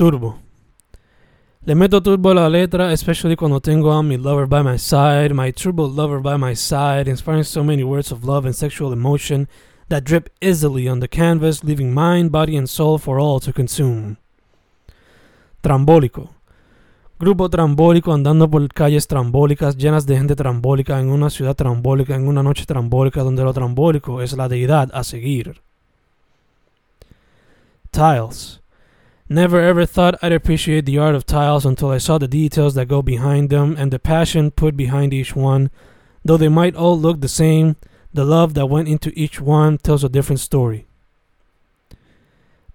Turbo. Le meto turbo a la letra, especially cuando tengo a mi lover by my side, my turbo lover by my side, inspiring so many words of love and sexual emotion that drip easily on the canvas, leaving mind, body, and soul for all to consume. Trambólico. Grupo trambólico andando por calles trambólicas llenas de gente trambólica en una ciudad trambólica en una noche trambólica donde lo trambólico es la deidad a seguir. Tiles. Never ever thought I'd appreciate the art of tiles until I saw the details that go behind them and the passion put behind each one. Though they might all look the same, the love that went into each one tells a different story.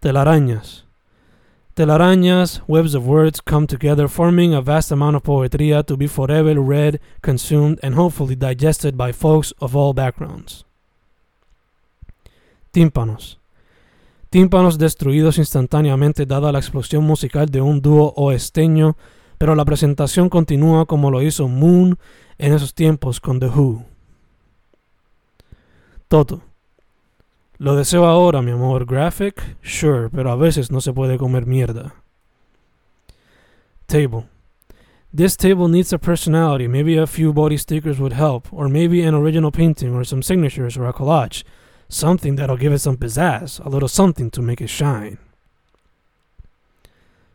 Telarañas. Telarañas, webs of words come together, forming a vast amount of poetria to be forever read, consumed, and hopefully digested by folks of all backgrounds. Tímpanos. Tímpanos destruidos instantáneamente dada la explosión musical de un dúo oesteño, pero la presentación continúa como lo hizo Moon en esos tiempos con The Who. Toto. Lo deseo ahora, mi amor. Graphic, sure, pero a veces no se puede comer mierda. Table. This table needs a personality. Maybe a few body stickers would help, or maybe an original painting, or some signatures, or a collage. Something that'll give it some pizzazz, a little something to make it shine.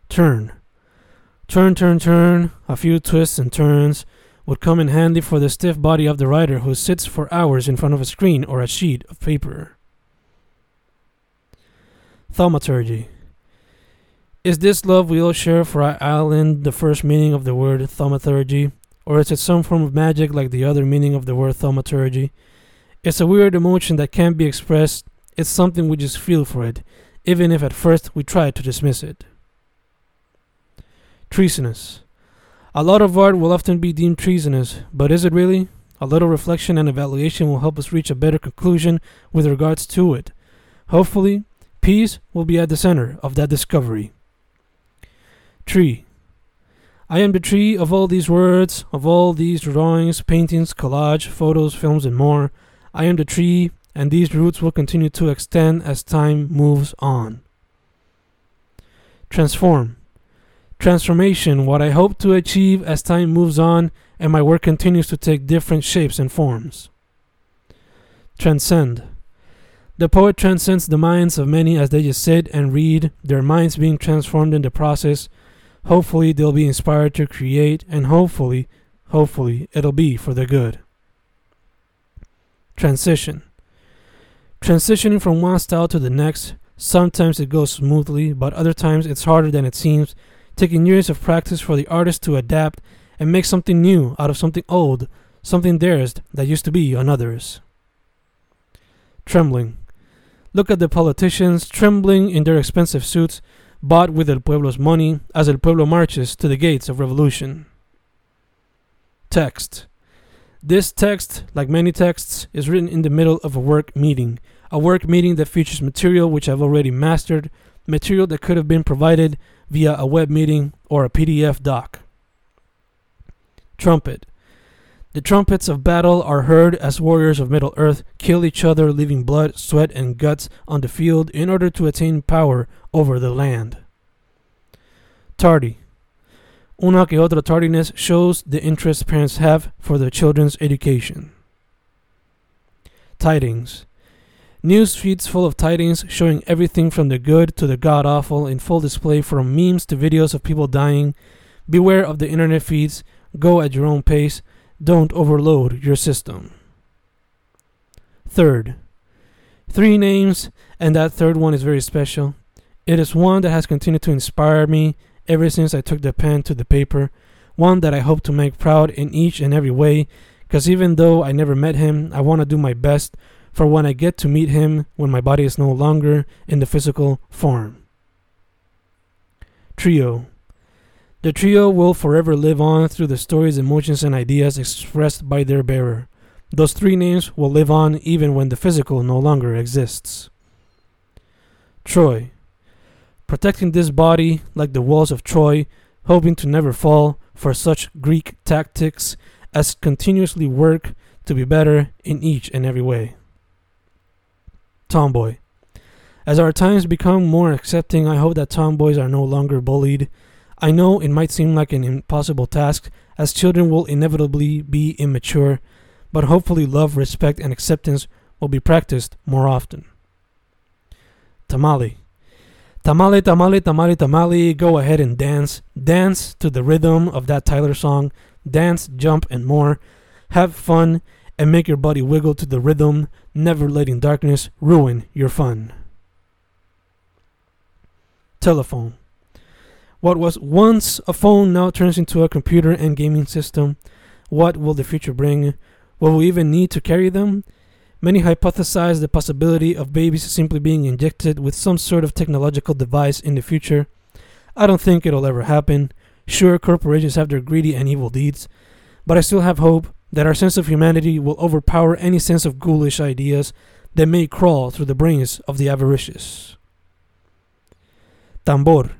Turn. Turn, turn, turn, a few twists and turns would come in handy for the stiff body of the writer who sits for hours in front of a screen or a sheet of paper. Thaumaturgy. Is this love we all share for our island the first meaning of the word thaumaturgy, or is it some form of magic like the other meaning of the word thaumaturgy? It's a weird emotion that can't be expressed. It's something we just feel for it, even if at first we try to dismiss it. Treasonous. A lot of art will often be deemed treasonous, but is it really? A little reflection and evaluation will help us reach a better conclusion with regards to it. Hopefully, peace will be at the center of that discovery. Tree. I am the tree of all these words, of all these drawings, paintings, collage, photos, films, and more. I am the tree, and these roots will continue to extend as time moves on. Transform. Transformation, what I hope to achieve as time moves on and my work continues to take different shapes and forms. Transcend. The poet transcends the minds of many as they just sit and read, their minds being transformed in the process. Hopefully, they'll be inspired to create, and hopefully, hopefully, it'll be for the good. Transition. Transitioning from one style to the next, sometimes it goes smoothly, but other times it's harder than it seems, taking years of practice for the artist to adapt and make something new out of something old, something theirs that used to be another's. Trembling. Look at the politicians trembling in their expensive suits, bought with El Pueblo's money, as El Pueblo marches to the gates of revolution. Text. This text, like many texts, is written in the middle of a work meeting, a work meeting that features material which I've already mastered, material that could have been provided via a web meeting or a PDF doc. Trumpet. The trumpets of battle are heard as warriors of Middle Earth kill each other, leaving blood, sweat, and guts on the field in order to attain power over the land. Tardy. Una que otra tardiness shows the interest parents have for their children's education. Tidings. News feeds full of tidings showing everything from the good to the god awful in full display from memes to videos of people dying. Beware of the internet feeds. Go at your own pace. Don't overload your system. Third. Three names, and that third one is very special. It is one that has continued to inspire me ever since I took the pen to the paper, one that I hope to make proud in each and every way, because even though I never met him, I want to do my best for when I get to meet him when my body is no longer in the physical form. Trio. The trio will forever live on through the stories, emotions, and ideas expressed by their bearer. Those three names will live on even when the physical no longer exists. Troy protecting this body like the walls of Troy, hoping to never fall for such Greek tactics as continuously work to be better in each and every way. Tomboy. As our times become more accepting, I hope that tomboys are no longer bullied. I know it might seem like an impossible task, as children will inevitably be immature, but hopefully love, respect, and acceptance will be practiced more often. Tamale. Tamale, tamale, tamale, tamale, go ahead and dance. Dance to the rhythm of that Tyler song. Dance, jump, and more. Have fun and make your body wiggle to the rhythm, never letting darkness ruin your fun. Telephone. What was once a phone now turns into a computer and gaming system. What will the future bring? Will we even need to carry them? Many hypothesize the possibility of babies simply being injected with some sort of technological device in the future. I don't think it'll ever happen. Sure, corporations have their greedy and evil deeds, but I still have hope that our sense of humanity will overpower any sense of ghoulish ideas that may crawl through the brains of the avaricious. Tambor.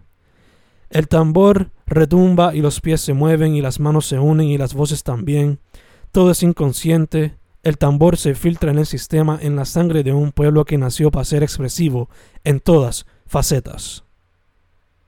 El tambor retumba y los pies se mueven y las manos se unen y las voces también. Todo es inconsciente, El tambor se filtra en el sistema en la sangre de un pueblo que nació para ser expresivo en todas facetas.